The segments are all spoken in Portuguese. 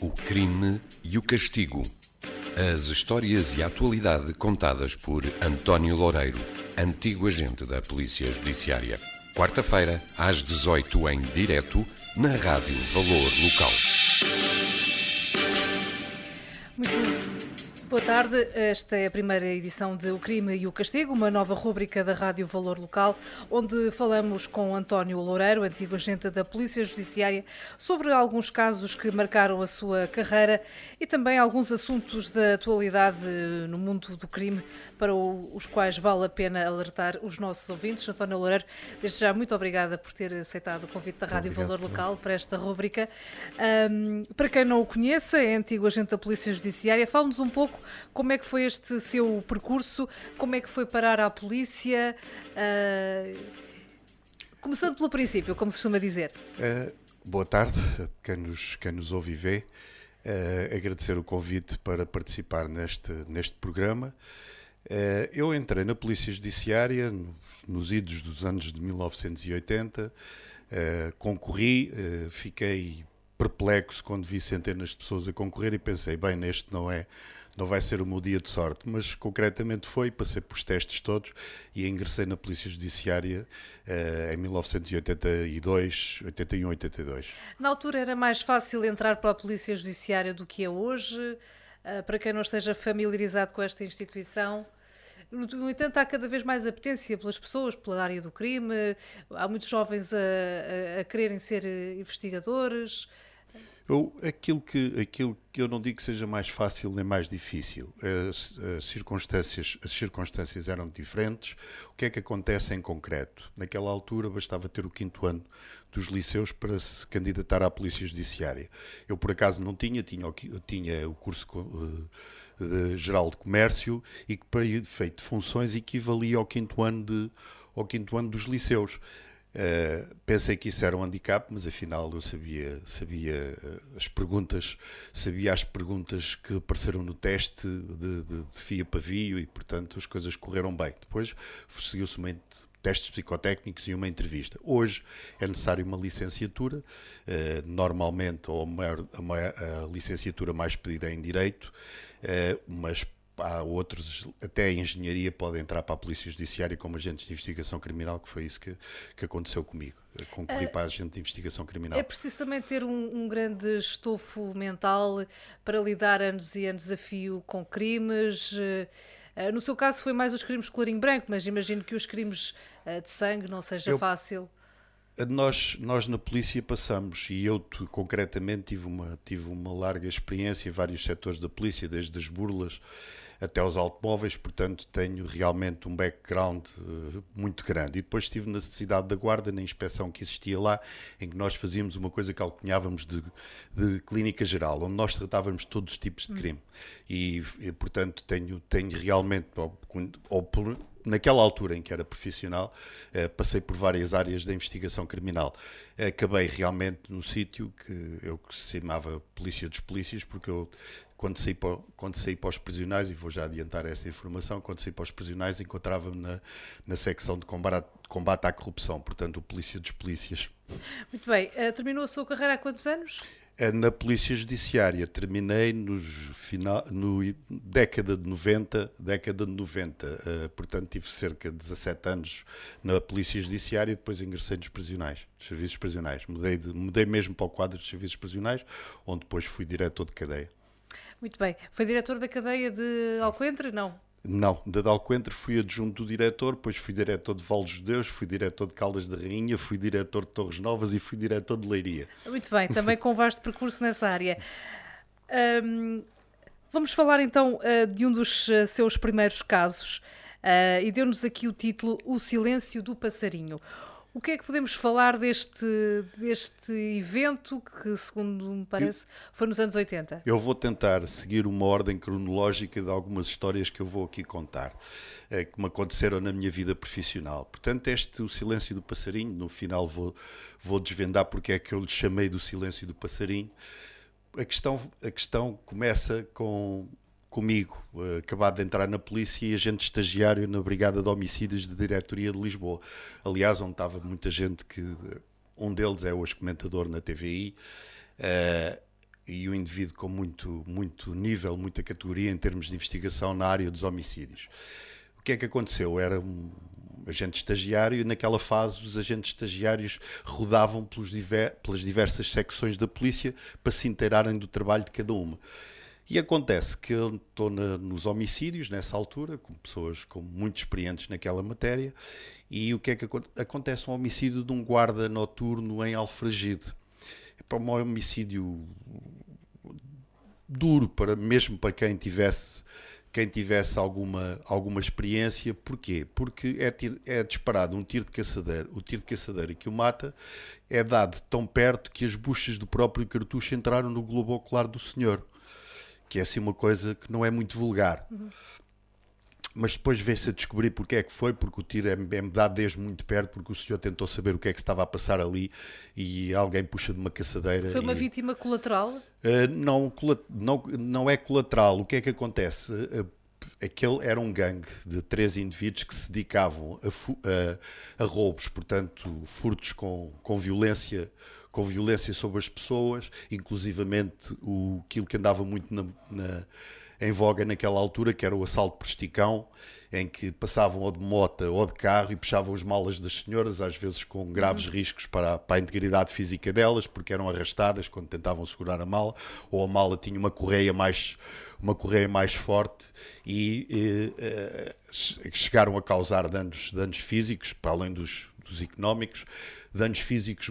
O crime e o castigo. As histórias e a atualidade contadas por António Loureiro, antigo agente da Polícia Judiciária. Quarta-feira, às 18 em direto, na Rádio Valor Local. Tarde. Esta é a primeira edição de O Crime e o Castigo, uma nova rúbrica da Rádio Valor Local, onde falamos com António Loureiro, antigo agente da Polícia Judiciária, sobre alguns casos que marcaram a sua carreira e também alguns assuntos da atualidade no mundo do crime para os quais vale a pena alertar os nossos ouvintes. António Loureiro, desde já muito obrigada por ter aceitado o convite da Rádio Obrigado, Valor Local para esta rúbrica. Um, para quem não o conheça, é antigo agente da Polícia Judiciária. Fale-nos um pouco como é que foi este seu percurso, como é que foi parar à polícia. Uh, começando pelo princípio, como se costuma dizer. Uh, boa tarde a quem nos, quem nos ouve e vê. Uh, agradecer o convite para participar neste, neste programa. Uh, eu entrei na Polícia Judiciária nos, nos idos dos anos de 1980, concorri, fiquei perplexo quando vi centenas de pessoas a concorrer e pensei, bem, neste não é não vai ser o meu dia de sorte, mas concretamente foi, passei por testes todos e ingressei na Polícia Judiciária uh, em 1982, 81, 82. Na altura era mais fácil entrar para a Polícia Judiciária do que é hoje, uh, para quem não esteja familiarizado com esta instituição. No entanto, há cada vez mais apetência pelas pessoas, pela área do crime, há muitos jovens a, a, a quererem ser investigadores. Eu, aquilo, que, aquilo que eu não digo que seja mais fácil nem mais difícil. As, as, circunstâncias, as circunstâncias eram diferentes. O que é que acontece em concreto? Naquela altura bastava ter o quinto ano dos liceus para se candidatar à Polícia Judiciária. Eu, por acaso, não tinha, tinha, tinha o curso uh, geral de comércio e que, para efeito de funções, equivalia ao quinto ano, de, ao quinto ano dos liceus. Uh, pensei que isso era um handicap, mas afinal eu sabia, sabia uh, as perguntas, sabia as perguntas que apareceram no teste de, de, de FIA Pavio e, portanto, as coisas correram bem. Depois seguiu-se uma testes psicotécnicos e uma entrevista. Hoje é necessário uma licenciatura, uh, normalmente ou a, maior, a, maior, a, licenciatura mais pedida é em Direito, mas há outros, até a engenharia pode entrar para a Polícia Judiciária como agentes de investigação criminal, que foi isso que, que aconteceu comigo. Concorri uh, para agente de investigação criminal. É preciso também ter um, um, grande estofo mental para lidar anos e anos a fio com crimes. Uh, no seu caso foi mais os crimes de colorinho branco, mas imagino que os crimes uh, de sangue não seja Eu... fácil nós, nós na polícia passamos, e eu concretamente tive uma, tive uma larga experiência em vários setores da polícia, desde as burlas até os automóveis, portanto tenho realmente um background uh, muito grande. E depois estive na cidade da Guarda, na inspeção que existia lá, em que nós fazíamos uma coisa que alcunhávamos de, de clínica geral, onde nós tratávamos todos os tipos de crime. E, e portanto tenho, tenho realmente, ou, ou por, naquela altura em que era profissional, eh, passei por várias áreas da investigação criminal. Acabei realmente no sítio que eu que se chamava Polícia dos Polícias, porque eu, quando saí, para, quando saí para os prisionais, e vou já adiantar essa informação, quando saí para os prisionais encontrava-me na, na secção de combate, combate à corrupção, portanto, o Polícia dos Polícias. Muito bem. Uh, terminou a sua carreira há quantos anos? É na Polícia Judiciária. Terminei nos final, no década de 90, década de 90. Uh, eh, portanto, tive cerca de 17 anos na Polícia Judiciária e depois ingressei nos prisionais, nos serviços prisionais. Mudei, de, mudei mesmo para o quadro dos serviços prisionais, onde depois fui diretor de cadeia. Muito bem. Foi diretor da cadeia de Alcoentre? Não. Não, de Alcoentre fui adjunto do diretor, depois fui diretor de Val de Deus, fui diretor de Caldas da Rainha, fui diretor de Torres Novas e fui diretor de Leiria. Muito bem, também com vasto percurso nessa área. Um, vamos falar então uh, de um dos uh, seus primeiros casos uh, e deu-nos aqui o título O Silêncio do Passarinho. O que é que podemos falar deste, deste evento que, segundo me parece, foi nos anos 80? Eu vou tentar seguir uma ordem cronológica de algumas histórias que eu vou aqui contar, é, que me aconteceram na minha vida profissional. Portanto, este O Silêncio do Passarinho, no final vou, vou desvendar porque é que eu lhe chamei do Silêncio do Passarinho. A questão, a questão começa com comigo, uh, acabado de entrar na polícia e agente estagiário na Brigada de Homicídios da Diretoria de Lisboa. Aliás, onde estava muita gente que. Um deles é hoje comentador na TVI. Uh, e um indivíduo com muito, muito nível, muita categoria em termos de investigação na área dos homicídios. O que é que aconteceu? Era um agente estagiário e naquela fase os agentes estagiários rodavam diver, pelas diversas secções da polícia para se inteirarem do trabalho de cada uma. E acontece que eu estou nos homicídios, nessa altura, com pessoas com muito experientes naquela matéria, e o que é que acontece? Um homicídio de um guarda noturno em Alfragide. É para um homicídio duro, para, mesmo para quem tivesse quem tivesse alguma, alguma experiência. Porquê? Porque é, é disparado um tiro de caçadeira. O tiro de caçadeira que o mata é dado tão perto que as buchas do próprio cartucho entraram no globo ocular do senhor. Que é assim uma coisa que não é muito vulgar. Uhum mas depois vê-se a descobrir porque é que foi, porque o tiro é, é dado desde muito perto, porque o senhor tentou saber o que é que estava a passar ali e alguém puxa de uma caçadeira. Foi uma e... vítima colateral? Uh, não, não, não é colateral. O que é que acontece? Uh, aquele era um gangue de três indivíduos que se dedicavam a, a, a roubos, portanto, furtos com, com violência com violência sobre as pessoas, inclusivamente o, aquilo que andava muito na, na em voga naquela altura, que era o assalto por esticão, em que passavam ou de moto ou de carro e puxavam as malas das senhoras, às vezes com graves uhum. riscos para, para, a integridade física delas, porque eram arrastadas quando tentavam segurar a mala, ou a mala tinha uma correia mais, uma correia mais forte e, e eh, chegaram a causar danos, danos físicos, para além dos, dos económicos, danos físicos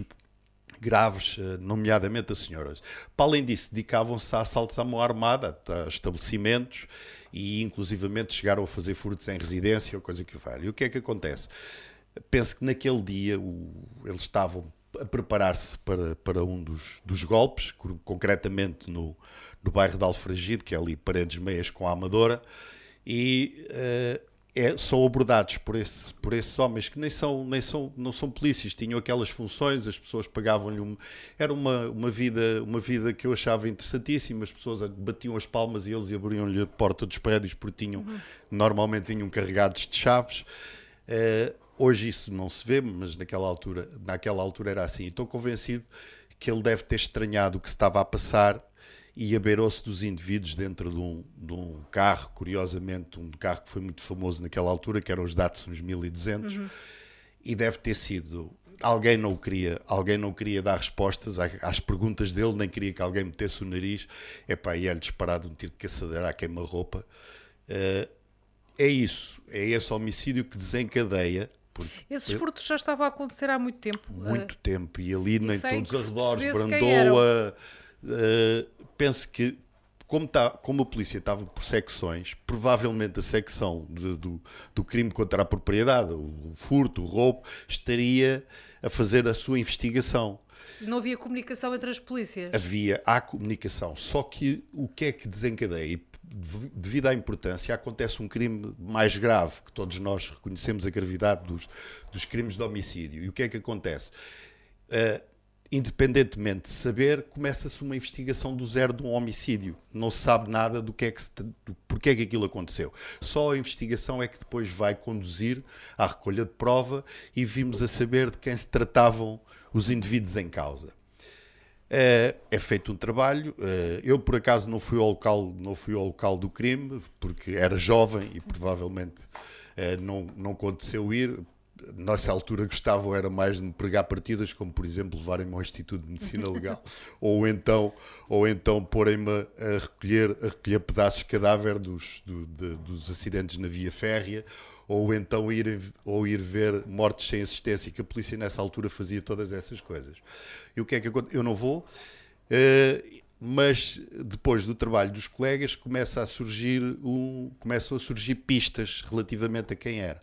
graves, eh, nomeadamente as senhoras. Para além disso, dedicavam-se a assaltos à mão armada, a estabelecimentos e inclusivamente chegaram a fazer furtos em residência, ou coisa que vale. E o que é que acontece? Penso que naquele dia o, eles estavam a preparar-se para, para um dos, dos golpes, concretamente no, no bairro de Alfragide, que é ali Paredes Meias com a Amadora, e uh, é, são abordados por, esse, por esses homens que nem são, nem são, não são polícias, tinham aquelas funções, as pessoas pagavam-lhe um, era uma, uma, vida, uma vida que eu achava interessantíssima, as pessoas batiam as palmas e eles abriam-lhe a porta dos prédios porque tinham, uhum. normalmente vinham carregados de chaves. Uh, hoje isso não se vê, mas naquela altura, naquela altura era assim. Estou convencido que ele deve ter estranhado o que se estava a passar e abeirou-se dos indivíduos dentro de um, de um, carro, curiosamente, um carro que foi muito famoso naquela altura, que eram os Datsuns 1200, uhum. e deve ter sido. Alguém não queria, alguém não queria dar respostas às perguntas dele, nem queria que alguém metesse o nariz. Epá, e é-lhe disparado um tiro de caçadeira à queima-roupa. Uh, é isso, é esse homicídio que desencadeia esses furtos já estavam a acontecer há muito tempo. Muito uh, tempo, e ali nem todos os arredores, Brandoa, uh, penso que, como, tá, como a polícia estava por secções, provavelmente a secção de, do, do crime contra a propriedade, o furto, o roubo, estaria a fazer a sua investigação. Não havia comunicação entre as polícias? Havia, há comunicação. Só que o que é que desencadeia? devido à importância, acontece um crime mais grave, que todos nós reconhecemos a gravidade dos, dos crimes de homicídio. E o que é que acontece? Uh, independentemente de saber, começa-se uma investigação do zero de um homicídio. Não se sabe nada do que é que se, do porquê é que aquilo aconteceu. Só a investigação é que depois vai conduzir à recolha de prova e vimos a saber de quem se tratavam os indivíduos em causa. É, é feito um trabalho. É, eu por acaso não fui ao local, não fui ao local do crime porque era jovem e provavelmente é, não não aconteceu ir nessa altura gostavam era mais de me pregar partidas, como por exemplo levarem-me ao Instituto de Medicina Legal, ou então, ou então porem-me a recolher, a recolher pedaços de cadáver dos, do, de, dos acidentes na via férrea, ou então ir, ou ir ver mortes sem assistência, que a polícia nessa altura fazia todas essas coisas. E o que é que acontece? Eu não vou, uh, mas depois do trabalho dos colegas começa a surgir um, começam a surgir pistas relativamente a quem era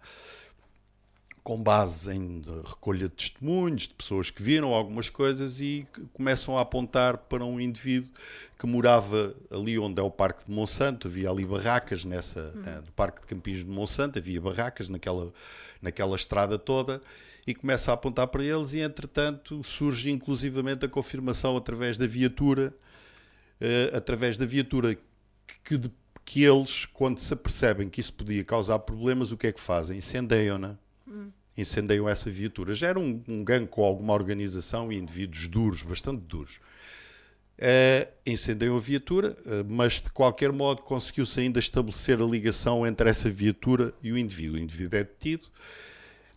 com base em recolha de testemunhos, de pessoas que viram algumas coisas e começam a apontar para um indivíduo que morava ali onde é o Parque de Monsanto, havia ali barracas nessa, uhum. né, no Parque de Campinhos de Monsanto, havia barracas naquela, naquela estrada toda e começa a apontar para eles e entretanto surge inclusivamente a confirmação através da viatura, uh, através da viatura que, que, que eles, quando se apercebem que isso podia causar problemas, o que é que fazem? Incendeiam-na. Hum essa viatura. Já era um, um gangue com alguma organização e indivíduos duros, bastante duros. Uh, a viatura, uh, mas de qualquer modo conseguiu-se ainda estabelecer a ligação entre essa viatura e o indivíduo. O indivíduo é detido.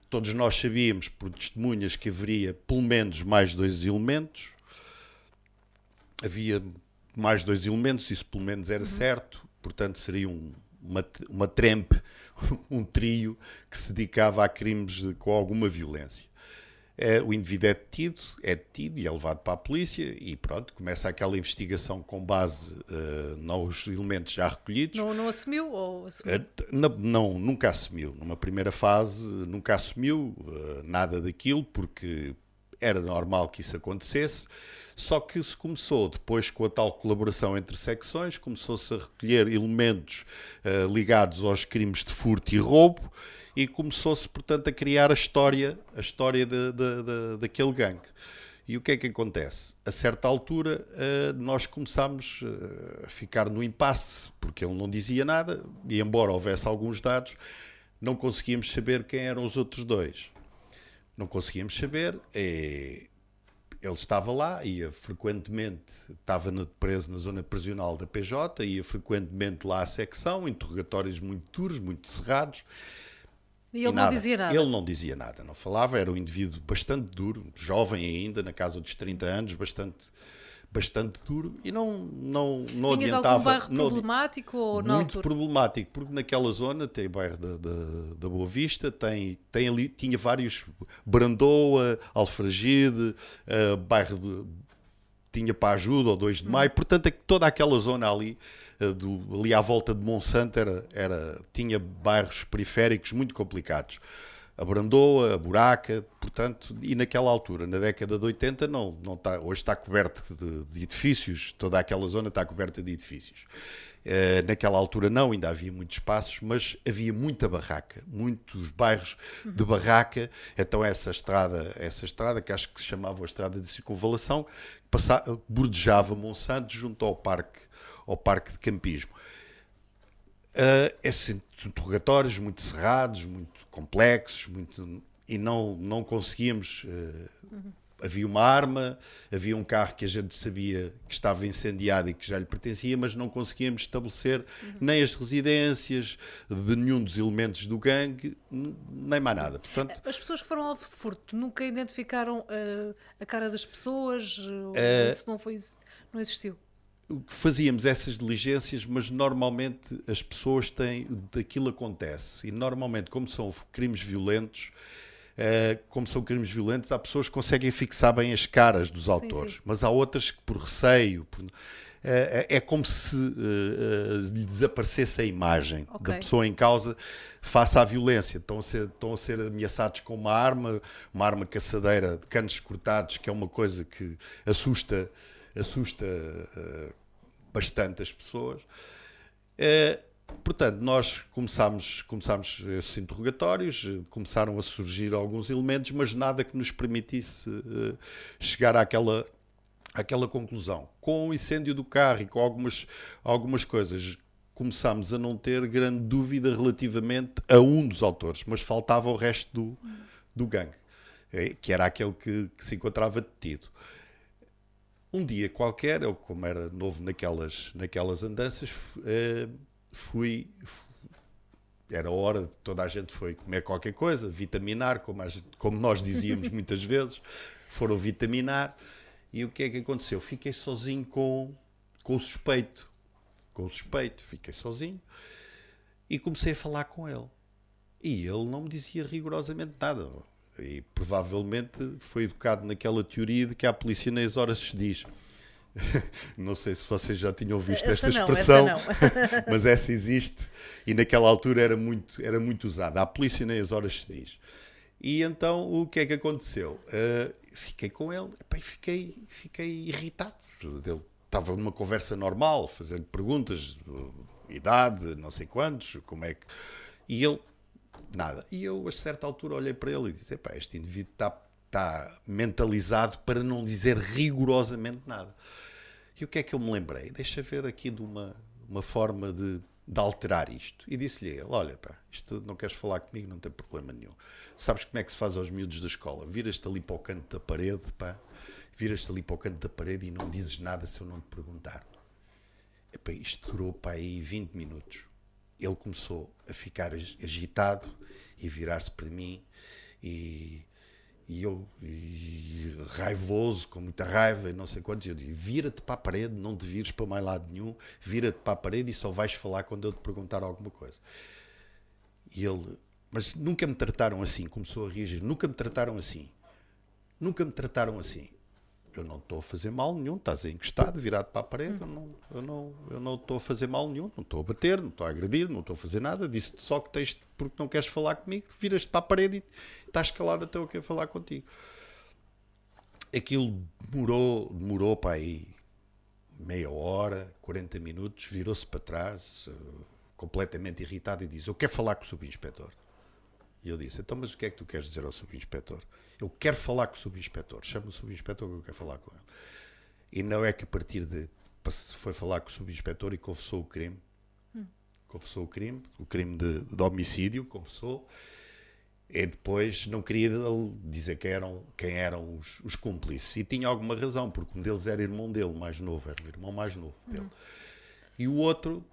Todos nós sabíamos, por testemunhas, que haveria pelo menos mais dois elementos. Havia mais dois elementos, isso pelo menos era uhum. certo, portanto seria um, uma, uma trempe, um trio que se dedicava a crimes com alguma violência. Uh, o indivíduo é detido, é detido e é levado para a polícia e pronto, começa aquela investigação com base uh, nos elementos já recolhidos. Não, não assumiu ou assumiu? Uh, não, não, nunca assumiu. Numa primeira fase nunca assumiu nada daquilo porque era normal que isso acontecesse. Só que se começou depois com a tal colaboração entre secções, começou-se a recolher elementos uh, ligados aos crimes de furto e roubo e começou-se, portanto, a criar a história, a história de, de, de, daquele gangue. E o que é que acontece? A certa altura, uh, nós começámos uh, a ficar no impasse, porque ele não dizia nada, e embora houvesse alguns dados, não conseguíamos saber quem eram os outros dois. Não conseguíamos saber. E ele estava lá, ia frequentemente, estava preso na zona prisional da PJ, ia frequentemente lá à secção, interrogatórios muito duros, muito cerrados. E ele e nada, não dizia nada? Ele não dizia nada, não falava, era um indivíduo bastante duro, jovem ainda, na casa dos 30 anos, bastante bastante duro e não não não Tinha adiantava. algum bairro não, problemático ou não? Muito problemático, porque naquela zona tem o bairro da, da, da, Boa Vista, tem, tem ali, tinha vários Brandoa, Alfragide, uh, bairro de, tinha para ajuda, ou 2 de maio, hum. portanto é toda aquela zona ali, uh, do, ali à volta de Monsanto era, era, tinha bairros periféricos muito complicados a Brandoa, a Buraca, portanto, e naquela altura, na década de 80, não, não está, hoje está coberto de, de edifícios, toda aquela zona está coberta de edifícios. Uh, naquela altura não, ainda havia muitos espaços, mas havia muita barraca, muitos bairros de barraca. Então essa estrada, essa estrada que acho que se chamava a estrada de circunvalação, passava, bordejava Monsanto junto ao parque, ao parque de campismo. Uh, esses interrogatórios muito cerrados, muito complexos, muito, e não, não conseguíamos. Uh, uhum. Havia uma arma, havia um carro que a gente sabia que estava incendiado e que já lhe pertencia, mas não conseguíamos estabelecer uhum. nem as residências de nenhum dos elementos do gangue, nem mais nada. Portanto, as pessoas que foram alvo de furto nunca identificaram uh, a cara das pessoas? Uh, se não foi, não existiu? Fazíamos essas diligências, mas normalmente as pessoas têm, daquilo acontece. E normalmente, como são crimes violentos, uh, como são crimes violentos, há pessoas que conseguem fixar bem as caras dos autores, sim, sim. mas há outras que por receio, por, uh, é como se uh, lhe desaparecesse a imagem okay. da pessoa em causa face à violência. Estão a, ser, estão a ser ameaçados com uma arma, uma arma caçadeira de canos cortados, que é uma coisa que assusta assusta uh, bastante as pessoas. Uh, portanto, nós começámos, começámos esses interrogatórios, começaram a surgir alguns elementos, mas nada que nos permitisse uh, chegar àquela, àquela conclusão. Com o incêndio do carro e com algumas, algumas coisas, começámos a não ter grande dúvida relativamente a um dos autores, mas faltava o resto do, do gangue, que era aquele que, que se encontrava detido. Um dia qualquer, eu como era novo naquelas, naquelas andanças, eh, fui, era hora, toda a gente foi comer qualquer coisa, vitaminar, como, gente, como nós dizíamos muitas vezes, foram vitaminar, e o que é que aconteceu? Fiquei sozinho com, com o suspeito, com o suspeito, fiquei sozinho, e comecei a falar com ele. E ele não me dizia rigorosamente nada. E provavelmente foi educado naquela teoria de que a polícia nas horas se diz. não sei se vocês já tinham visto essa esta expressão, não, essa mas essa existe e naquela altura era muito, era muito usada. A polícia nem as horas se diz. E então o que é que aconteceu? Uh, fiquei com ele e fiquei, fiquei irritado. Ele estava numa conversa normal, fazendo perguntas, idade, não sei quantos, como é que. E ele nada. E eu, a certa altura, olhei para ele e disse: Pá, este indivíduo está tá mentalizado para não dizer rigorosamente nada. E o que é que eu me lembrei? Deixa ver aqui de uma, uma forma de, de alterar isto. E disse-lhe ele: Olha, pá, isto não queres falar comigo, não tem problema nenhum. Sabes como é que se faz aos miúdos da escola? Viras-te ali para o canto da parede, pá, viras-te ali para o canto da parede e não dizes nada se eu não te perguntar. Epá, isto durou para aí 20 minutos. Ele começou a ficar agitado e virar-se para mim e, e eu e raivoso, com muita raiva, não sei quantos, eu digo, vira-te para a parede, não te vires para mais lado nenhum, vira-te para a parede e só vais falar quando eu te perguntar alguma coisa. E ele, mas nunca me trataram assim, começou a reagir, nunca me trataram assim. Nunca me trataram assim. Eu não estou a fazer mal nenhum, estás encostado, virado para a parede, eu não, eu não, eu não estou a fazer mal nenhum, não estou a bater, não estou a agredir, não estou a fazer nada, disse-te só que tens, porque não queres falar comigo, viras-te para a parede e estás calado até eu quero falar contigo. Aquilo demorou, demorou para aí meia hora, 40 minutos, virou-se para trás, uh, completamente irritado, e diz: Eu quero falar com o subinspetor. E eu disse: Então, mas o que é que tu queres dizer ao subinspetor? Eu quero falar com o subinspetor. Chama o subinspetor que eu quero falar com ele. E não é que a partir de. Foi falar com o subinspetor e confessou o crime. Hum. Confessou o crime, o crime de, de homicídio, confessou. E depois não queria dizer quem eram, quem eram os, os, cúmplices. E tinha alguma razão, porque um deles era irmão dele, mais novo, era o irmão mais novo dele. Uhum. E o outro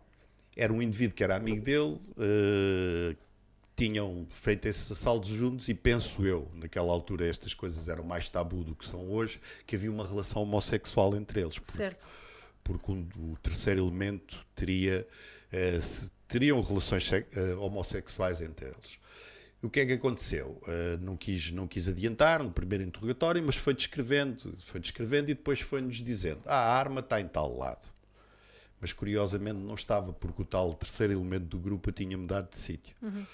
era um indivíduo que era amigo dele, uh, tinham feito esses assaltos juntos e penso eu, naquela altura estas coisas eram mais tabu do que são hoje, que havia uma relação homossexual entre eles. Porque, certo. Porque um, o terceiro elemento teria, uh, teriam relações uh, homossexuais entre eles. O que é que aconteceu? Uh, não, quis, não quis adiantar no primeiro interrogatório, mas foi descrevendo, foi descrevendo e depois foi-nos dizendo: ah, a arma está em tal lado. Mas curiosamente não estava, porque o tal terceiro elemento do grupo tinha mudado de sítio. Uhum.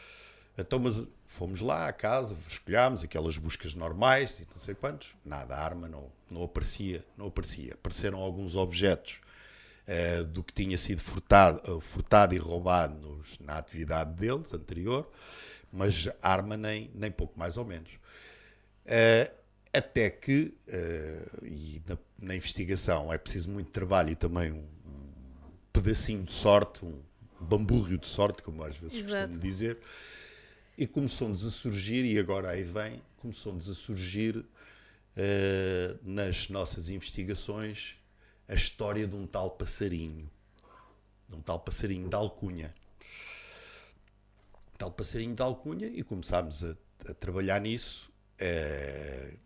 Então, mas fomos lá à casa, escolhámos aquelas buscas normais e não sei quantos. Nada, a arma não, não aparecia, não aparecia. Apareceram alguns objetos uh, do que tinha sido furtado, uh, furtado e roubado nos, na atividade deles anterior, mas arma nem, nem pouco mais ou menos. Uh, até que, e na, na, investigação é preciso muito trabalho e também um, um pedacinho de sorte, um bamburro de sorte, como às vezes Exato. costumo dizer, e começou-nos a surgir, e agora aí vem, começou-nos a surgir uh, nas nossas investigações a história de um tal passarinho. De um tal passarinho de alcunha. Tal passarinho de alcunha, e começámos a, a trabalhar nisso. Uh,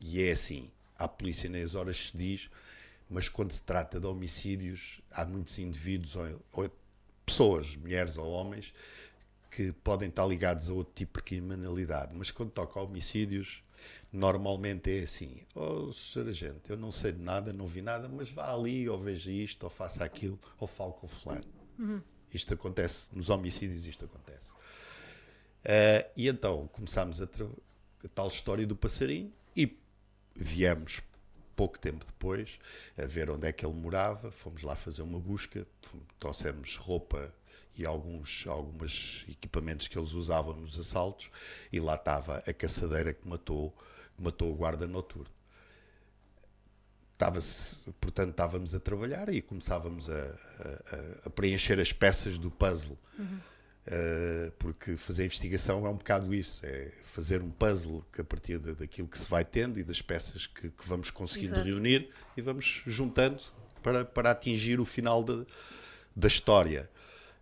e é assim: a polícia nas horas se diz, mas quando se trata de homicídios, há muitos indivíduos, ou, ou pessoas, mulheres ou homens, que podem estar ligados a outro tipo de criminalidade, mas quando toca a homicídios, normalmente é assim: oh, gente, eu não sei de nada, não vi nada, mas vá ali, ou veja isto, ou faça aquilo, ou fale com o fulano. Uhum. Isto acontece, nos homicídios, isto acontece. Uh, e então começámos a, a tal história do passarinho e viemos pouco tempo depois a ver onde é que ele morava, fomos lá fazer uma busca, trouxemos roupa e alguns alguns equipamentos que eles usavam nos assaltos e lá estava a caçadeira que matou matou o guarda noturno estava portanto estávamos a trabalhar e começávamos a, a, a preencher as peças do puzzle uhum. uh, porque fazer investigação é um bocado isso é fazer um puzzle que a partir de, daquilo que se vai tendo e das peças que, que vamos conseguindo Exato. reunir e vamos juntando para, para atingir o final de, da história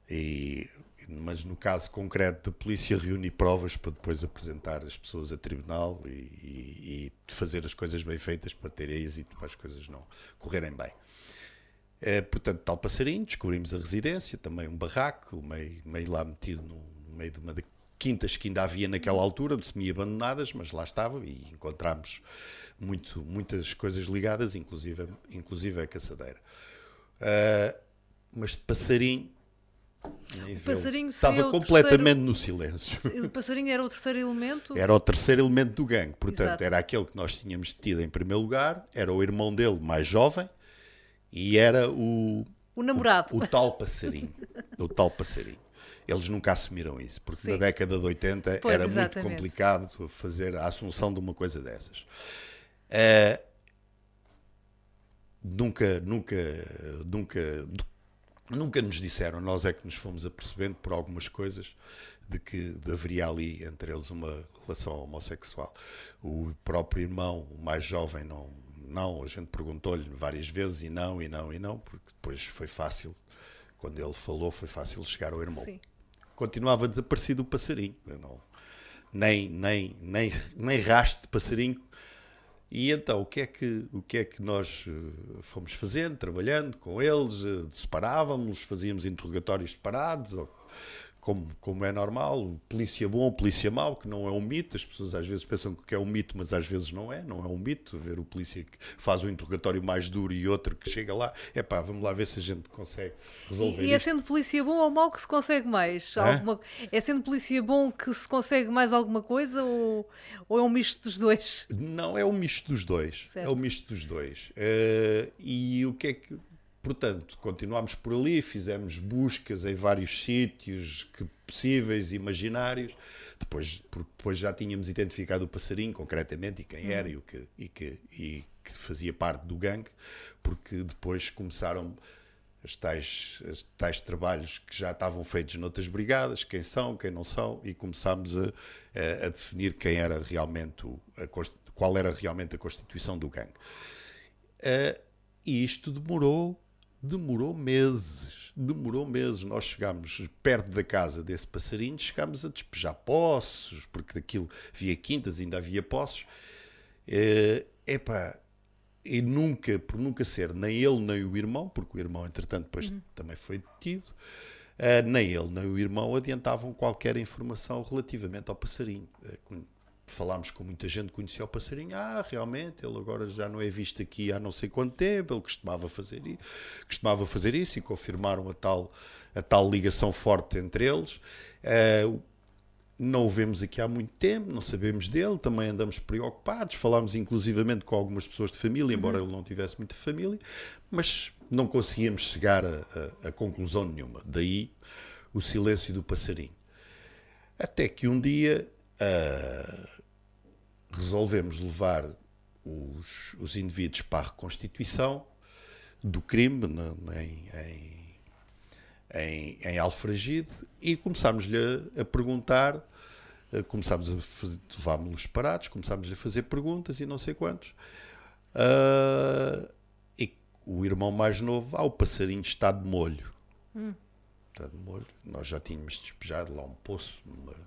e, mas no caso concreto da polícia reúne provas para depois apresentar as pessoas a tribunal e, e, e fazer as coisas bem feitas para ter êxito, para as coisas não correrem bem. É, portanto, tal passarinho, descobrimos a residência, também um barraco, meio, meio lá metido no meio de uma de quintas que ainda havia naquela altura, semi-abandonadas, mas lá estava e encontramos muito, muitas coisas ligadas, inclusive, inclusive a caçadeira. Uh, mas de passarinho o passarinho Estava completamente terceiro... no silêncio. O passarinho era o terceiro elemento? Era o terceiro elemento do gangue. Portanto, Exato. era aquele que nós tínhamos tido em primeiro lugar, era o irmão dele mais jovem e era o. O namorado. O, o tal passarinho. o tal passarinho. Eles nunca assumiram isso, porque Sim. na década de 80 pois, era exatamente. muito complicado fazer a assunção de uma coisa dessas. Uh, nunca, nunca, nunca Nunca nos disseram, nós é que nos fomos apercebendo por algumas coisas de que de haveria ali entre eles uma relação homossexual. O próprio irmão, o mais jovem, não, não a gente perguntou-lhe várias vezes e não, e não, e não, porque depois foi fácil, quando ele falou, foi fácil chegar ao irmão. Sim. Continuava desaparecido o passarinho, não, nem, nem, nem, nem rastro de passarinho e então, o que é que, o que, é que nós eh, fomos fazendo, trabalhando com eles, eh, separávamos, fazíamos interrogatórios separados, ou como, como é normal, polícia bom, polícia mau, que não é um mito, as pessoas às vezes pensam que é um mito, mas às vezes não é, não é um mito, ver o polícia que faz um interrogatório mais duro e outro que chega lá, é pá, vamos lá ver se a gente consegue resolver E, e é sendo polícia bom ou mau que se consegue mais? Alguma, é sendo polícia bom que se consegue mais alguma coisa ou, ou é um misto dos dois? Não, é um misto dos dois, certo. é um misto dos dois. Uh, e o que é que Portanto, continuámos por ali, fizemos buscas em vários sítios que, possíveis, imaginários. Depois, depois já tínhamos identificado o passarinho concretamente e quem era e, o que, e, que, e que fazia parte do gangue, porque depois começaram os tais, tais trabalhos que já estavam feitos noutras brigadas, quem são, quem não são, e começámos a, a, a definir quem era realmente o, a, qual era realmente a constituição do gangue. Uh, e isto demorou demorou meses, demorou meses. Nós chegámos perto da casa desse passarinho, chegámos a despejar poços, porque daquilo havia quintas, ainda havia poços. É, epá, e nunca, por nunca ser nem ele nem o irmão, porque o irmão, entretanto, depois uhum. também foi detido, uh, nem ele nem o irmão adiantavam qualquer informação relativamente ao passarinho. Uh, falámos com muita gente que conhecia o passarinho. Ah, realmente, ele agora já não é visto aqui há não sei quanto tempo, ele costumava fazer, costumava fazer isso e confirmaram a tal, a tal ligação forte entre eles. Uh, não o vemos aqui há muito tempo, não sabemos dele, também andamos preocupados, falámos inclusivamente com algumas pessoas de família, embora uhum. ele não tivesse muita família, mas não conseguíamos chegar a, a, a conclusão nenhuma. Daí o silêncio do passarinho. Até que um dia uh, resolvemos levar os, os indivíduos para a reconstituição do crime em, em, em, em Alfragide e começámos-lhe a, a, perguntar, uh, começámos a levámos-los parados, começámos a fazer perguntas e não sei quantos. Uh, e o irmão mais novo, ah, o passarinho está de molho. Hum está de molho. Nós já tínhamos despejado lá um poço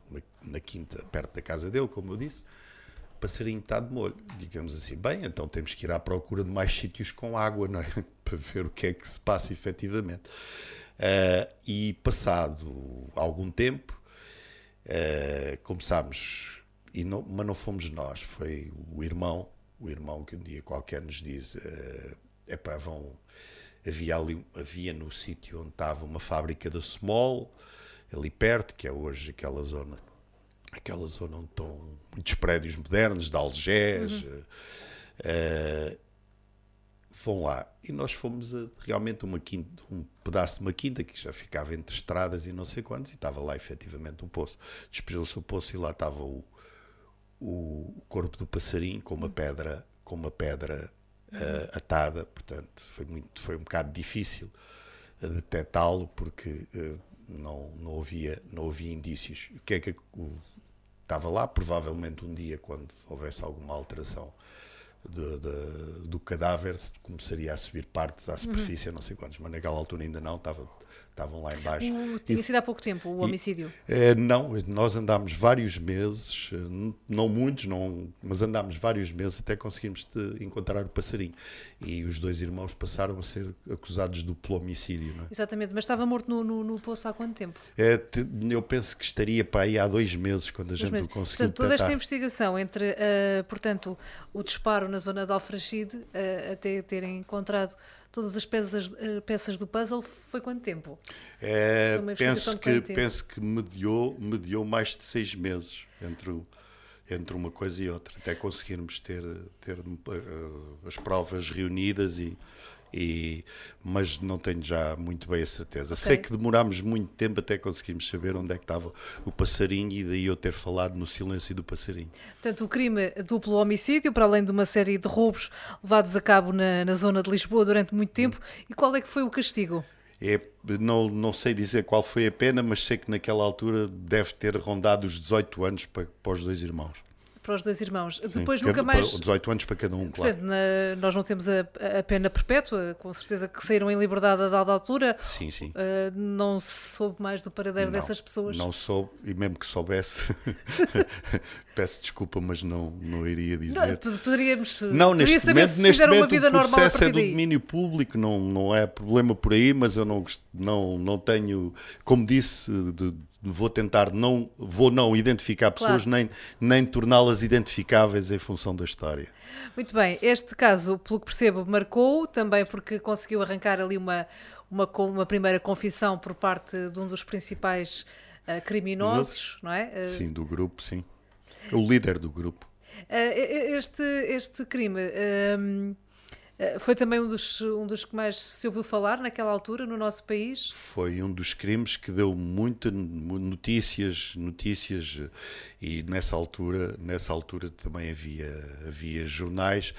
na, na, quinta, perto da casa dele, como eu disse. Passarinho está de molho. Digamos assim, bem, então temos que ir à procura de mais sítios com água, não é? Para ver o que é que se passa efetivamente. Uh, e passado algum tempo, uh, começámos, e não, mas não fomos nós, foi o irmão, o irmão que um dia qualquer nos diz: uh, epá, vão havia, ali, havia no sítio onde estava uma fábrica da Small, ali perto, que é hoje aquela zona, aquela zona onde estão muitos prédios modernos, de Algés. Uhum. Uh, vão lá. E nós fomos a, realmente uma quinta, um pedaço de uma quinta que já ficava entre estradas e não sei quantos, e estava lá efetivamente um poço. Despejou-se o poço e lá estava o, o corpo do passarinho com uma pedra, com uma pedra uh, atada, portanto foi, muito, foi um bocado difícil detectá-lo porque uh, não, não, havia, não havia indícios. O que é que o, estava lá? Provavelmente um dia, quando houvesse alguma alteração de, de, do cadáver, começaria a subir partes à superfície, uhum. não sei quantos, mas naquela altura ainda não, estava estavam lá embaixo. O, tinha e, sido há pouco tempo o homicídio? E, é, não, nós andámos vários meses, não muitos, não, mas andámos vários meses até conseguirmos encontrar o passarinho. E os dois irmãos passaram a ser acusados do duplo homicídio. É? Exatamente, mas estava morto no, no, no, poço há quanto tempo? É, eu penso que estaria para aí há dois meses, quando a dois gente meses. o conseguiu portanto, Toda esta investigação entre, uh, portanto, o disparo na zona de Alfragide, uh, até terem encontrado todas as peças, eh, peças do puzzle foi quanto tempo? É, penso, que, tempo? penso que mediou, mediou mais de seis meses entre, entre uma coisa e outra, até conseguirmos ter, ter uh, as provas reunidas e, e, mas não tenho já muito bem a certeza. Okay. Sei que demorámos muito tempo até conseguirmos saber onde é que estava o passarinho e daí eu ter falado no silêncio do passarinho. Portanto, o crime duplo homicídio, para além de uma série de roubos levados a cabo na, na zona de Lisboa durante muito tempo. E qual é que foi o castigo? É, não, não sei dizer qual foi a pena, mas sei que naquela altura deve ter rondado os 18 anos para, para os dois irmãos para os dois irmãos. Sim, Depois nunca mais. 18 anos para cada um, claro. Portanto, na, nós não temos a, a, pena perpétua, com certeza que saíram em liberdade a dada altura. Sim, sim. Uh, não se soube mais do paradeiro não, dessas pessoas. Não soube, e mesmo que soubesse, peço desculpa, mas não, não iria dizer. Não, poderíamos não, neste poderia momento, se neste momento, uma vida o processo normal é do domínio público, não, não é problema por aí, mas eu não, não, não tenho, como disse, de, vou tentar não vou não identificar pessoas claro. nem nem torná-las identificáveis em função da história. Muito bem, este caso, pelo que percebo, marcou também porque conseguiu arrancar ali uma uma, uma primeira confissão por parte de um dos principais uh, criminosos, não é? Uh, sim, do grupo, sim. O líder do grupo. Uh, este este crime ehm, eh, foi também um dos, um dos que mais se ouviu falar naquela altura no nosso país? Foi um dos crimes que deu muitas notícias, notícias e nessa altura, nessa altura também havia, havia jornais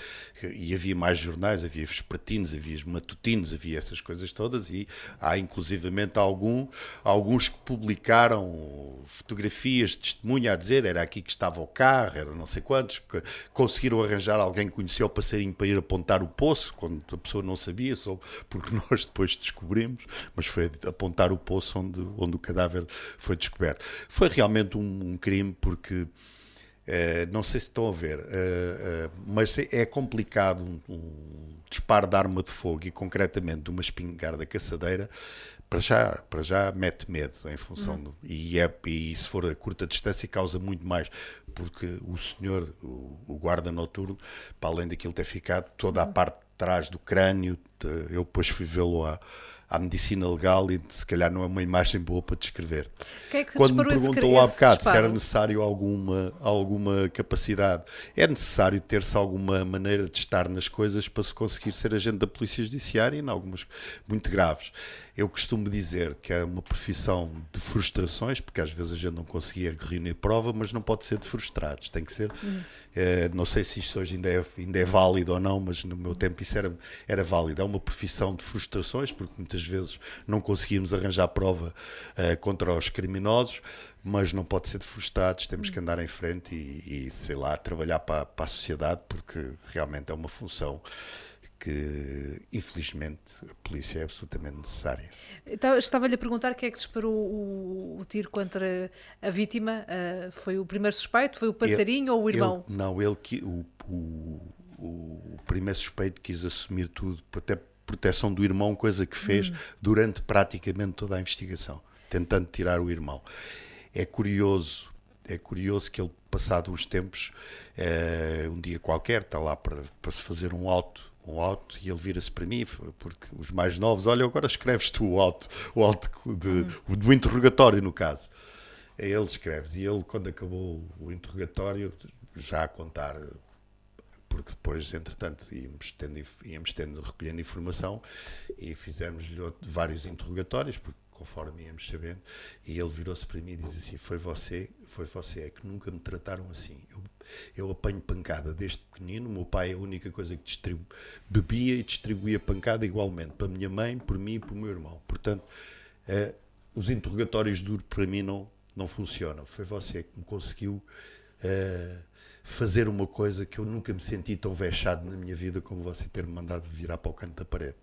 e havia mais jornais, havia vespertinos, havia matutinos, havia essas coisas todas e há inclusivamente algum, alguns que publicaram fotografias de testemunha a dizer era aqui que estava o carro, era não sei quantos, que conseguiram arranjar alguém que conhecia o passarinho para ir apontar o poço, quando a pessoa não sabia, só porque nós depois descobrimos, mas foi apontar o poço onde, onde o cadáver foi descoberto. Foi realmente um, um crime porque Uh, não sei se estão a ver, uh, uh, mas é complicado um, um, disparo de arma de fogo e concretamente de uma espingarda caçadeira para já, para já mete medo em função uhum. do, e, é, e se for a curta distância causa muito mais porque o senhor, o, o guarda noturno, para além daquilo ter ficado toda a uhum. parte de trás do crânio, eu depois fui vê-lo a à medicina legal e se calhar não é uma imagem boa para descrever. É que Quando me perguntou há bocado se era necessário alguma, alguma capacidade, é necessário ter-se alguma maneira de estar nas coisas para se conseguir ser agente da Polícia Judiciária em algumas muito graves. Eu costumo dizer que é uma profissão de frustrações, porque às vezes a gente não conseguia reunir prova, mas não pode ser de frustrados. Tem que ser. Uhum. Eh, não sei se isto hoje ainda é, ainda é válido ou não, mas no meu tempo isso era, era válido. É uma profissão de frustrações, porque muitas vezes não conseguíamos arranjar prova uh, contra os criminosos, mas não pode ser de frustrados. Temos que andar em frente e, e sei lá, trabalhar para, para a sociedade, porque realmente é uma função que infelizmente a polícia é absolutamente necessária. Estava-lhe a perguntar quem é que disparou o, o tiro contra a vítima. Uh, foi o primeiro suspeito? Foi o passarinho ele, ou o irmão? Ele, não, ele que o, o, o, primeiro suspeito quis assumir tudo, até proteção do irmão, coisa que fez hum. durante praticamente toda a investigação, tentando tirar o irmão. É curioso, é curioso que ele, passado uns tempos, uh, um dia qualquer, está lá para, para se fazer um auto um auto e ele vira-se para mim, porque os mais novos, olha, agora escreves tu o auto, o auto de, uhum. do interrogatório, no caso. Ele escreves. E ele, quando acabou o interrogatório, já a contar, porque depois, entretanto, íamos tendo, íamos tendo recolhendo informação e fizemos-lhe vários interrogatórios, porque conforme íamos sabendo, e ele virou-se para mim e disse assim: Foi você, foi você, é que nunca me trataram assim. Eu, eu apanho pancada desde pequenino, meu pai é a única coisa que distribu bebia e distribuía pancada igualmente, para a minha mãe, por mim e para o meu irmão. Portanto, eh, os interrogatórios duros para mim não, não funcionam. Foi você que me conseguiu. Eh, fazer uma coisa que eu nunca me senti tão vexado na minha vida como você ter-me mandado virar para o canto da parede.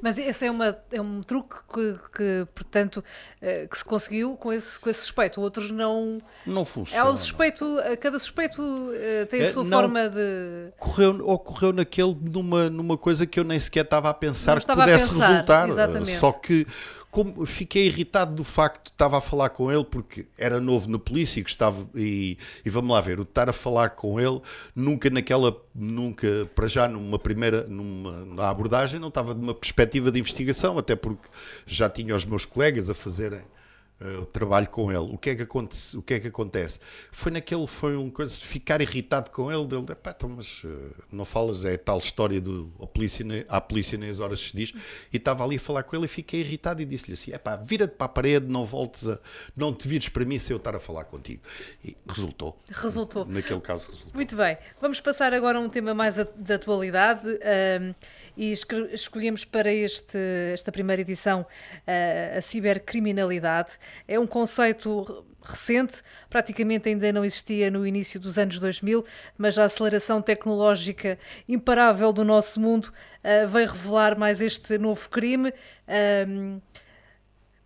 Mas esse é, uma, é um truque que, que, portanto, eh, que se conseguiu com esse, com esse suspeito. Outros não. Não funciona. É o suspeito, cada suspeito eh, tem a é, sua não, forma de. Correu, ocorreu naquele numa, numa coisa que eu nem sequer estava a pensar que pudesse a pensar, resultar. Exatamente. Só que como fiquei irritado do facto de estava a falar com ele porque era novo na polícia e gostava e, e vamos lá ver, o estar a falar com ele nunca naquela nunca para já numa primeira numa na abordagem não estava de uma perspectiva de investigação, até porque já tinha os meus colegas a fazerem uh, o trabalho com ele. O que é que acontece? O que é que acontece? Foi naquele foi um coisa de ficar irritado com ele, dele, pá, então, mas uh, não falas é tal história do a polícia a polícia nem as horas se diz. E estava ali a falar com ele e fiquei irritado e disse-lhe assim: "É pá, vira-te para a parede, não voltes a não te vires para mim se eu estar a falar contigo". E resultou. Resultou. Naquele caso resultou. Muito bem. Vamos passar agora a um tema mais de atualidade. Um, e escolhemos para este, esta primeira edição a, a cibercriminalidade. É um conceito recente, praticamente ainda não existia no início dos anos 2000, mas a aceleração tecnológica imparável do nosso mundo uh, veio revelar mais este novo crime. Uh,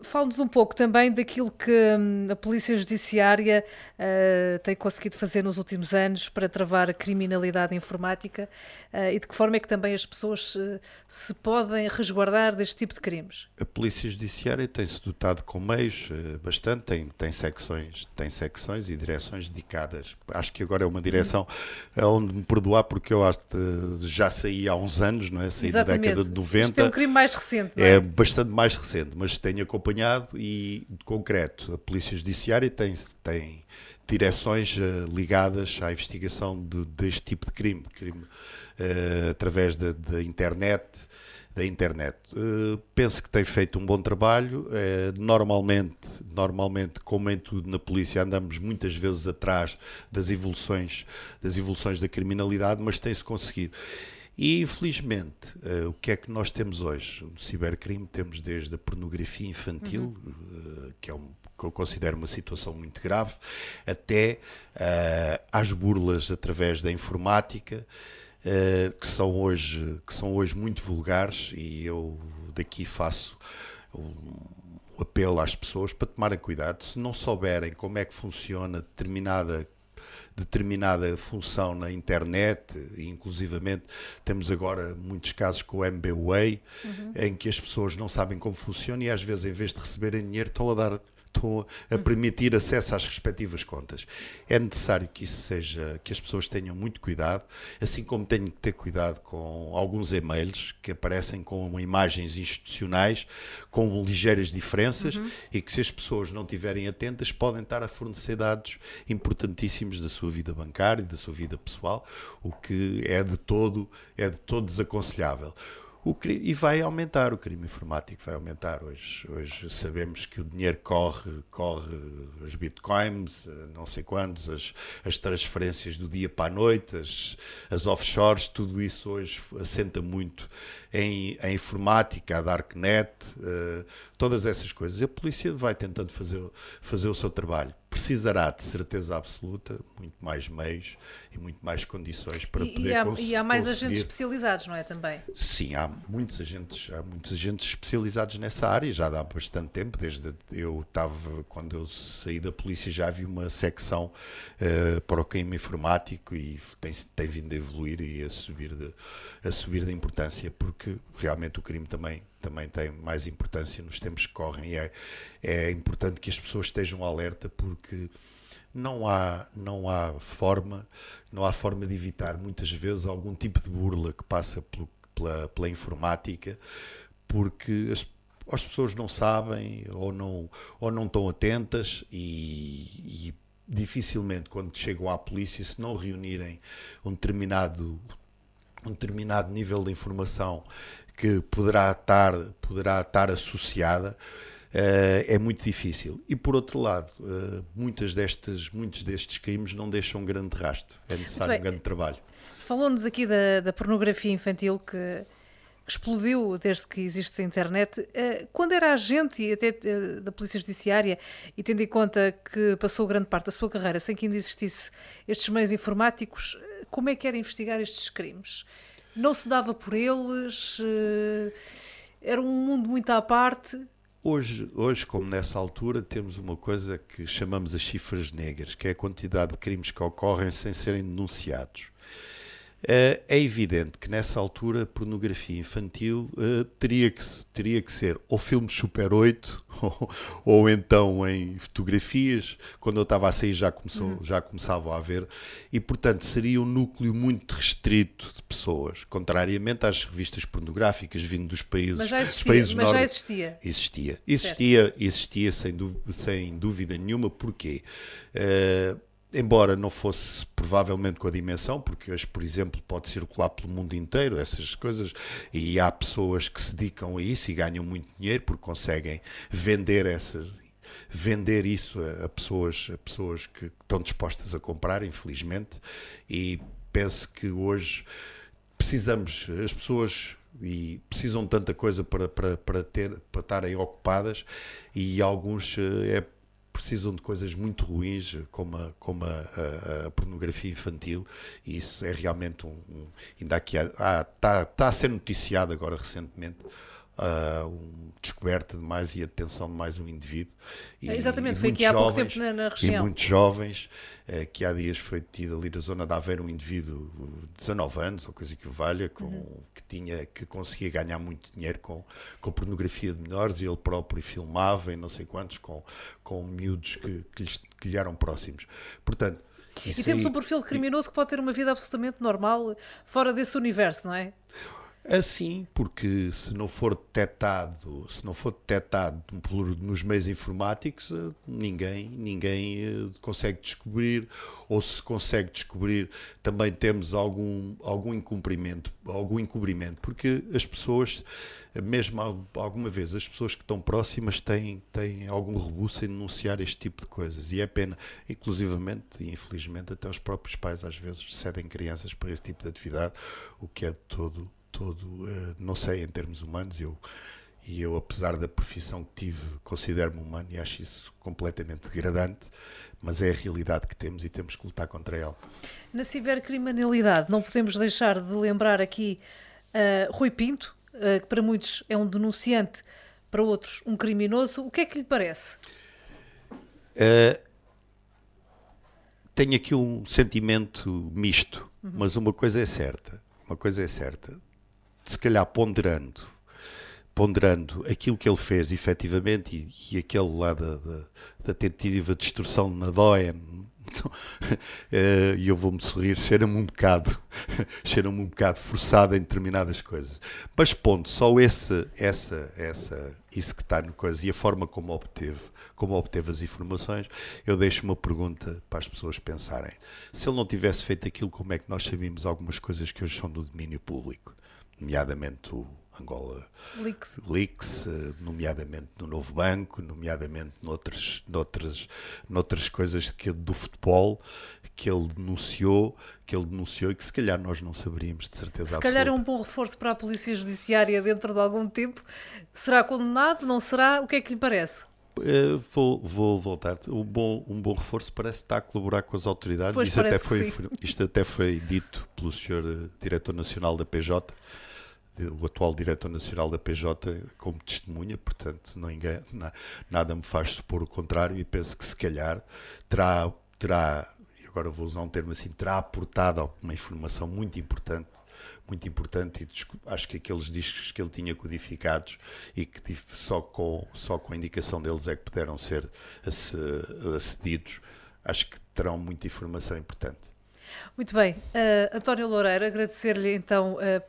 Fale-nos um pouco também daquilo que hum, a Polícia Judiciária uh, tem conseguido fazer nos últimos anos para travar a criminalidade informática uh, e de que forma é que também as pessoas uh, se podem resguardar deste tipo de crimes. A Polícia Judiciária tem-se dotado com meios bastante, tem, tem, secções, tem secções e direções dedicadas. Acho que agora é uma direção onde me perdoar porque eu acho que já saí há uns anos, não é? Saí Exatamente. da década de 90. Isto é um crime mais recente, não é? É bastante mais recente, mas tenho acompanhado acompanhado e, concreto, a Polícia Judiciária tem, tem direções uh, ligadas à investigação de, deste tipo de crime, de crime uh, através da, da, internet. Da internet. Uh, penso que tem feito um bom trabalho. normalmente, normalmente, como em tudo na polícia, andamos muitas vezes atrás das evoluções, das evoluções da criminalidade, mas tem-se conseguido. E, infelizmente, uh, o que é que nós temos hoje? No cibercrime temos desde a pornografia infantil, uhum. uh, que é um que eu considero uma situação muito grave, até uh, às burlas através da informática, que, são hoje, que são hoje muito vulgares, e eu daqui faço um apelo às pessoas para tomarem cuidado. Se não souberem como é que funciona determinada determinada função na internet, e inclusivamente temos agora muitos casos com o MBWay, uhum. em que as pessoas não sabem como funciona e às vezes em vez de receberem dinheiro estão a dar estão a permitir acesso às respectivas contas. É necessário que isso seja, que as pessoas tenham muito cuidado, assim como tenho que ter cuidado com alguns e-mails que aparecem com imagens institucionais, com ligeiras diferenças uhum. e que se as pessoas não estiverem atentas podem estar a fornecer dados importantíssimos da sua vida bancária e da sua vida pessoal, o que é de todo, é de todo desaconselhável. O, e vai aumentar, o crime informático vai aumentar. Hoje, hoje sabemos que o dinheiro corre, corre os bitcoins, eh, não sei quantos, as, as transferências do dia para a noite, as, as offshores, tudo isso hoje assenta muito em, em informática, a darknet, uh, todas essas coisas. E a polícia vai tentando fazer, fazer o seu trabalho. Precisará, de certeza absoluta, muito mais meios e muito mais condições para e, poder e há, conseguir. E há mais agentes especializados, não é? Também? Sim, há muitos agentes, há muitos agentes especializados nessa área, já há bastante tempo, desde eu estava, quando eu saí da polícia, já havia uma secção uh, para o crime informático e tem, tem vindo a evoluir e a subir de, a subir de importância, porque realmente o crime também também tem mais importância nos tempos que correm. E é, é importante que as pessoas estejam alerta porque não há, não há forma não há forma de evitar muitas vezes algum tipo de burla que passa pelo, pela, pela informática porque as, as pessoas não sabem ou não, ou não estão atentas e, e dificilmente quando chegam à polícia se não reunirem um determinado um determinado nível de informação que poderá estar, poderá estar associada, Uh, é muito difícil. E por outro lado, uh, muitas destes, muitos destes crimes não deixam um grande rastro. É necessário um grande trabalho. Falou-nos aqui da, da, pornografia infantil que, explodiu desde que existe a internet. Uh, quando era agente até da Polícia Judiciária, e tendo em conta que passou grande parte da sua carreira sem que ainda existisse estes meios informáticos, como é que era investigar estes crimes? não se dava por eles, eh, era um mundo muito à parte. Hoje, hoje, como nessa altura, temos uma coisa que chamamos as cifras negras, que é a quantidade de crimes que ocorrem sem serem denunciados. Eh, é evidente que nessa altura a pornografia infantil uh, teria, que, teria que ser ou filmes Super 8 ou, ou então em fotografias. Quando eu estava a sair já, começou, uhum. já começava a haver e, portanto, seria um núcleo muito restrito de pessoas, contrariamente às revistas pornográficas vindo dos países, mas já existia, países mas já existia. Existia, existia, existia sem, dúvida, sem dúvida nenhuma. Porquê? Uh, embora não fosse provavelmente com a dimensão, porque hoje, por exemplo, pode circular pelo mundo inteiro essas coisas e há pessoas que se dedicam a isso e ganham muito dinheiro porque conseguem vender essas vender isso a, pessoas a pessoas que estão dispostas a comprar, infelizmente, e penso que hoje precisamos as pessoas e precisam de tanta coisa para, para, para, ter, para estarem ocupadas e alguns é precisam de coisas muito ruins, como a, como a, a, a pornografia infantil, e isso é realmente um. um ainda aqui está tá a ser noticiado agora recentemente. Uh, um, descoberta de mais e atenção de mais um indivíduo. E, é, Exatamente, e foi aqui há pouco tempo na, na, região. E muitos jovens, uh, que há dias foi detido ali na zona de Aveiro um indivíduo de 19 anos, ou coisa que o valha, com, uhum. que, tinha, que conseguia ganhar muito dinheiro com, com pornografia de menores e ele próprio filmava e não sei quantos com, com miúdos que, que, lhes, que lhe eram próximos. Portanto, e temos aí, um perfil criminoso que pode ter uma vida absolutamente normal fora desse universo, não é? Assim, porque se não for detectado, se não for detectado nos meios informáticos, eh, ninguém, ninguém eh, consegue descobrir, ou se consegue descobrir, também temos algum, algum incumprimento, algum encobrimento, porque as pessoas, mesmo alguma vez, as pessoas que estão próximas têm, têm algum rebuço em denunciar este tipo de coisas, e é pena, inclusivamente e infelizmente até os próprios pais às vezes cedem crianças para esse tipo de atividade, o que é de todo todo, uh, não sei, em termos humanos, eu, e eu, apesar da profissão que tive, considero-me humano e acho isso completamente degradante, mas é a realidade que temos e temos que lutar contra ela. Na cibercriminalidade, não podemos deixar de lembrar aqui uh, Rui Pinto, uh, que para muitos é um denunciante, para outros um criminoso. O que é que lhe parece? Uh, tenho aqui um sentimento misto, uhum. mas uma coisa é certa. Uma coisa é certa se calhar ponderando, ponderando aquilo que ele fez efetivamente e, e aquele lá da, da, da tentativa de destruição na DOEN, eh, e eu vou-me sorrir, cheira-me um bocado, cheira-me um bocado forçado em determinadas coisas. Mas ponto, só esse, essa, essa, isso que está no coisa e a forma como obteve, como obteve as informações, eu deixo uma pergunta para as pessoas pensarem. Se ele não tivesse feito aquilo, como é que nós sabíamos algumas coisas que hoje são do domínio público? Nomeadamente o Angola Leaks, Leaks eh, nomeadamente no Novo Banco, nomeadamente noutras, noutras, noutras coisas que, do futebol que ele denunciou, que ele denunciou e que se calhar nós não saberíamos de certeza Se absoluta. calhar é um bom reforço para a Polícia Judiciária dentro de algum tempo. Será condenado? Não será? O que é que lhe parece? Uh, vou, vou, voltar. Um bom, um bom reforço parece estar a colaborar com as autoridades. Pois isto, até foi, isto até foi dito pelo Sr. Eh, Diretor Nacional da PJ o atual diretor nacional da PJ como testemunha, portanto ninguém, nada me faz supor o contrário e penso que se calhar terá, terá agora vou usar um termo assim, terá aportado alguma informação muito importante, muito importante e acho que aqueles discos que ele tinha codificados e que só com, só com a indicação deles é que puderam ser acedidos, acho que terão muita informação importante. Muito bem. Uh, António Loureiro, agradecer-lhe então uh,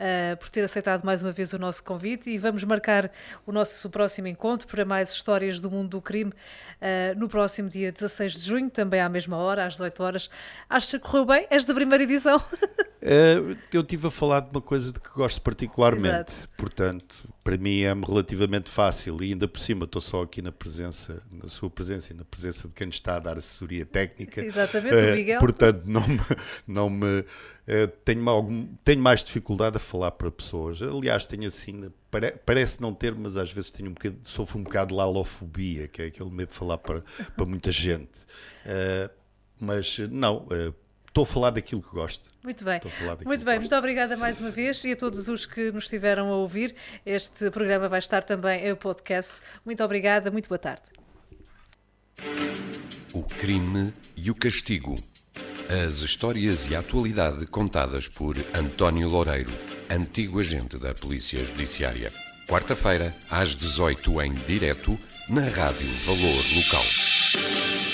uh, por ter aceitado mais uma vez o nosso convite e vamos marcar o nosso próximo encontro para mais histórias do mundo do crime uh, no próximo dia 16 de junho, também à mesma hora, às 18 horas. Acha que correu bem esta primeira edição? Uh, eu estive a falar de uma coisa de que gosto particularmente, Exato. portanto, para mim é relativamente fácil e ainda por cima estou só aqui na presença, na sua presença e na presença de quem está a dar assessoria técnica. Exatamente, uh, Miguel. Portanto, não me, não me uh, tenho, algum, tenho mais dificuldade a falar para pessoas. Aliás, tenho assim, pare, parece não ter, mas às vezes tenho um bocado, sofro um bocado de lalofobia, que é aquele medo de falar para, para muita gente. Uh, mas não, estou a falar daquilo que gosto. Muito bem. Muito bem, muito obrigada mais uma vez e a todos os que nos estiveram a ouvir. Este programa vai estar também em podcast. Muito obrigada, muito boa tarde. O crime e o castigo. As histórias e a atualidade contadas por António Loureiro, antigo agente da Polícia Judiciária. Quarta-feira, às 18 em direto, na Rádio Valor Local.